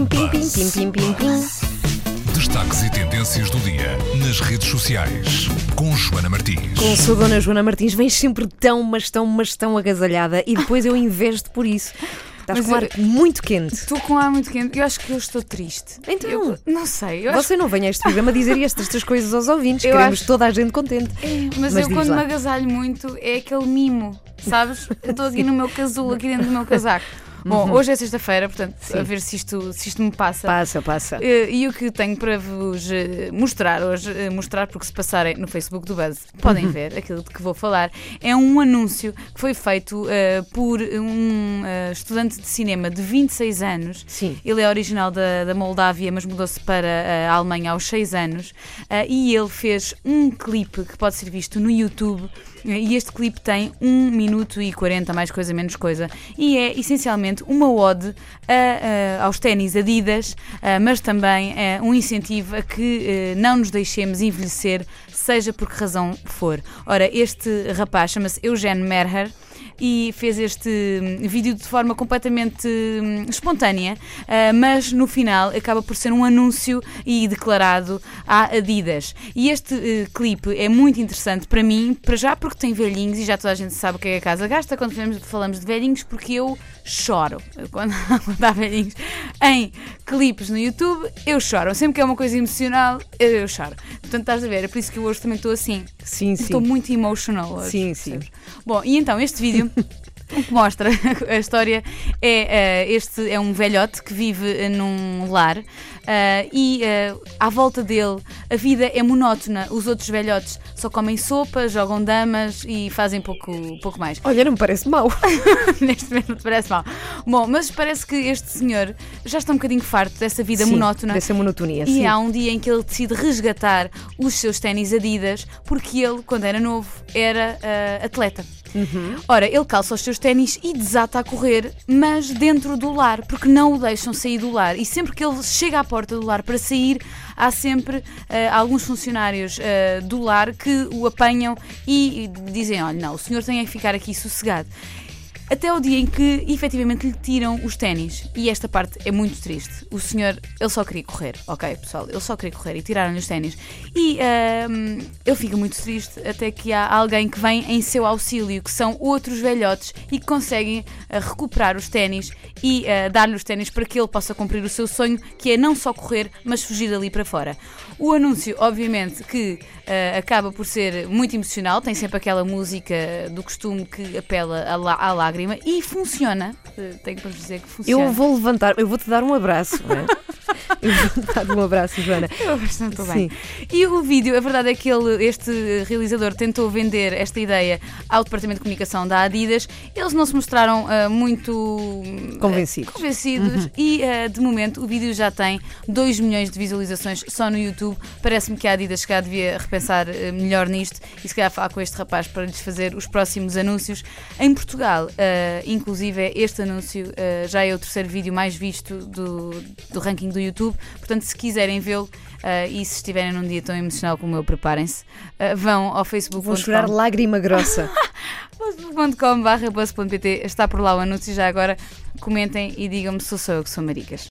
Pim, pim, pim, pim, pim, pim, pim. Destaques e tendências do dia nas redes sociais com Joana Martins. Com a sua dona Joana Martins, vens sempre tão, mas tão, mas tão agasalhada e depois eu invejo-te por isso. Estás com ar eu- muito quente. Estou com ar muito quente. Eu acho que eu estou triste. Então? Eu- não sei. Eu acho Você não vem a este programa dizer estas, estas coisas aos ouvintes. Eu Queremos acho- toda a gente contente. É, mas, Mas eu quando lá. me agasalho muito é aquele mimo, sabes? Eu estou aqui no meu casulo, aqui dentro do meu casaco. Bom, hoje é sexta-feira, portanto, Uhum. Sim. a ver se isto, se isto me passa. Passa, passa. Eh, E o que tenho para vos eh, mostrar hoje, eh, mostrar porque se passarem no Facebook do Buzz, podem Uhum. ver aquilo de que vou falar, é um anúncio que foi feito eh, por um eh, estudante de cinema de 26 anos. Sim. Ele é original da, da Moldávia, mas mudou-se para a Alemanha aos 6 anos. eh, e ele fez um clipe que pode ser visto no YouTube. E este clipe tem 1 minuto e 40, mais coisa, menos coisa. E é essencialmente uma ode a, a, aos ténis Adidas, eh, mas também um incentivo a que eh, não nos deixemos envelhecer, seja por que razão for. Ora, este rapaz chama-se Eugene Merher e fez este hum, vídeo de forma completamente hum, espontânea, ah, mas no final acaba por ser um anúncio e declarado à Adidas. E este eh, clipe é muito interessante para mim, para já porque tem velhinhos e já toda a gente sabe o que é que a casa gasta quando falamos, de velhinhos, porque eu choro quando, quando há velhinhos em clipes no YouTube. Eu choro, sempre que é uma coisa emocional, eu, eu choro. Portanto, estás a ver, é por isso que eu hoje também estou assim. Sim, sim. Estou muito emotional hoje. Sim, sim. percebes? Bom, e então este vídeo o que mostra a história é eh, este é um velhote que vive eh, num lar eh, e eh, à volta dele a vida é monótona. Os outros velhotes só comem sopa, jogam damas e fazem pouco, pouco mais. Olha, não me parece mau. Neste momento não te parece mal. Bom, mas parece que este senhor já está um bocadinho farto dessa vida Sim, monótona. Dessa monotonia, E sim. há um dia em que ele decide resgatar os seus ténis Adidas porque ele, quando era novo, era atleta. Uhum. Ora, ele calça os seus ténis e desata a correr, mas dentro do lar, porque não o deixam sair do lar. E sempre que ele chega à porta do lar para sair, há sempre ah, alguns funcionários ah, do lar que o apanham e, e dizem: Olha, não, o senhor tem que ficar aqui sossegado. Até o dia em que efetivamente lhe tiram os ténis. E esta parte é muito triste. O senhor, ele só queria correr, ok, pessoal? Ele só queria correr e tiraram-lhe os ténis. E ahm, ele fica muito triste até que há alguém que vem em seu auxílio, que são outros velhotes e que conseguem ah, recuperar os ténis e ah, dar-lhe os ténis para que ele possa cumprir o seu sonho, que é não só correr, mas fugir dali para fora. O anúncio, obviamente, que ah, acaba por ser muito emocional, tem sempre aquela música do costume que apela à, lá- à lágrima e funciona. Eh, Tenho para vos dizer que funciona. Eu vou levantar, eu vou-te dar um abraço, não é? Eu vou-te dar um abraço, Joana. Eu bastante estou Sim. bem. E o vídeo, a verdade é que ele, este realizador tentou vender esta ideia ao departamento de comunicação da Adidas. Eles não se mostraram ah, muito Convencidos. ah, convencidos e ah, de momento o vídeo já tem 2 milhões de visualizações só no YouTube. Parece-me que a Adidas calhar devia repensar ah, melhor nisto e se calhar falar com este rapaz para lhes fazer os próximos anúncios. Em Portugal, inclusive, este anúncio já é o terceiro vídeo mais visto do, do ranking do YouTube. Portanto, se quiserem vê-lo ah, e se estiverem num dia tão emocional como eu, preparem-se. Ah, vão ao Facebook. Vou chorar lágrima grossa. facebook.com.br está por lá o anúncio já agora comentem e digam-me se sou eu que sou maricas.